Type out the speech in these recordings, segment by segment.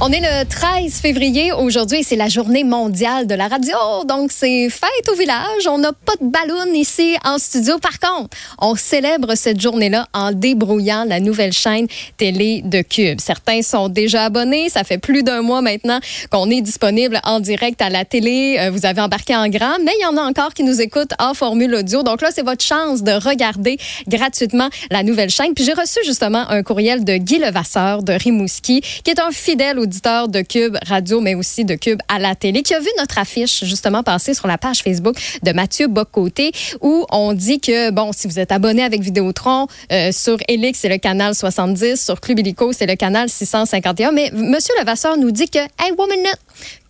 On est le 13 février aujourd'hui c'est la journée mondiale de la radio. Donc, c'est fête au village. On n'a pas de ballon ici en studio. Par contre, on célèbre cette journée-là en débrouillant la nouvelle chaîne télé de Cube. Certains sont déjà abonnés. Ça fait plus d'un mois maintenant qu'on est disponible en direct à la télé. Euh, vous avez embarqué en grand, mais il y en a encore qui nous écoutent en formule audio. Donc là, c'est votre chance de regarder gratuitement la nouvelle chaîne. Puis j'ai reçu justement un courriel de Guy Levasseur de Rimouski, qui est un fidèle de Cube Radio, mais aussi de Cube à la télé, qui a vu notre affiche justement passer sur la page Facebook de Mathieu Bocoté, où on dit que, bon, si vous êtes abonné avec Vidéotron, euh, sur Elix, c'est le canal 70, sur Club Illico, c'est le canal 651. Mais Monsieur Levasseur nous dit que, hey, one minute,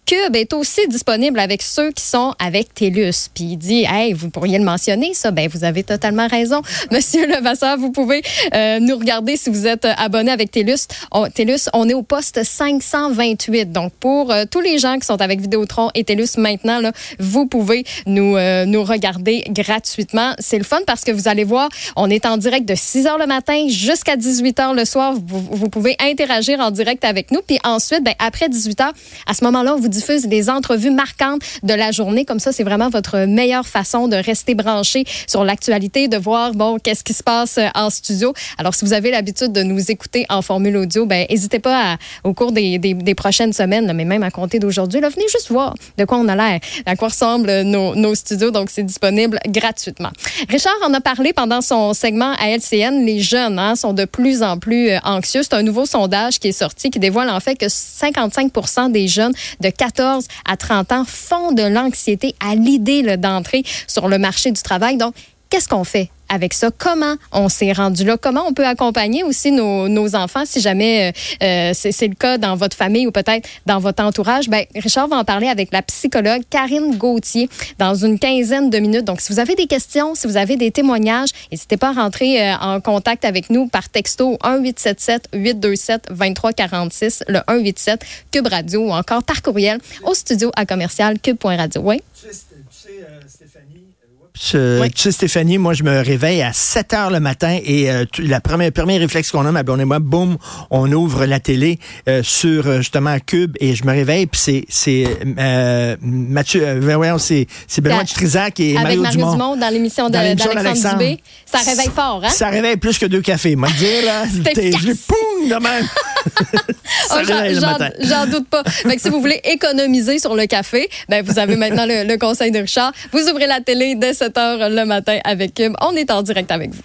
Cube est aussi disponible avec ceux qui sont avec TELUS. Puis il dit, hey, vous pourriez le mentionner, ça? Ben, vous avez totalement raison. Monsieur Levasseur, vous pouvez euh, nous regarder si vous êtes abonné avec TELUS. On, TELUS, on est au poste 528. Donc, pour euh, tous les gens qui sont avec Vidéotron et TELUS maintenant, là, vous pouvez nous, euh, nous regarder gratuitement. C'est le fun parce que vous allez voir, on est en direct de 6 heures le matin jusqu'à 18 heures le soir. Vous, vous pouvez interagir en direct avec nous. Puis ensuite, ben, après 18 heures, à ce moment-là, vous diffuse des entrevues marquantes de la journée. Comme ça, c'est vraiment votre meilleure façon de rester branché sur l'actualité, de voir, bon, qu'est-ce qui se passe en studio. Alors, si vous avez l'habitude de nous écouter en formule audio, ben, n'hésitez pas à, au cours des, des, des prochaines semaines, là, mais même à compter d'aujourd'hui, venez juste voir de quoi on a l'air, à quoi ressemblent nos, nos studios. Donc, c'est disponible gratuitement. Richard en a parlé pendant son segment à LCN. Les jeunes hein, sont de plus en plus anxieux. C'est un nouveau sondage qui est sorti qui dévoile en fait que 55 des jeunes de 14 à 30 ans font de l'anxiété à l'idée d'entrer sur le marché du travail. Donc, qu'est-ce qu'on fait? Avec ça? Comment on s'est rendu là? Comment on peut accompagner aussi nos, enfants si jamais euh, c'est le cas dans votre famille ou peut-être dans votre entourage? Ben, Richard va en parler avec la psychologue Karine Gauthier dans une quinzaine de minutes. Donc, si vous avez des questions, si vous avez des témoignages, n'hésitez pas à rentrer euh, en contact avec nous par texto 1-877-827-2346, le 187 Cube Radio ou encore par courriel au studio à commercial cube.radio. Oui? Tu sais, Stéphanie, oui. Tu sais, Stéphanie, moi, je me réveille à 7 heures le matin et euh, la première, premier réflexe qu'on a, ma blonde et moi, boum, on ouvre la télé euh, sur justement Cube et je me réveille puis c'est c'est euh, Mathieu, voyons, c'est c'est Benoît Dutrisac et Avec Mario, Mario Dumont. Dumont dans l'émission d'Alexandre Dubé. Ça réveille fort, hein? Ça réveille plus que deux cafés. Moi, dire là, je poum de même. Oh, J'en doute pas. Fait que si vous voulez économiser sur le café, ben vous avez maintenant le, le conseil de Richard. Vous ouvrez la télé dès 7 heures le matin avec Cube. On est en direct avec vous.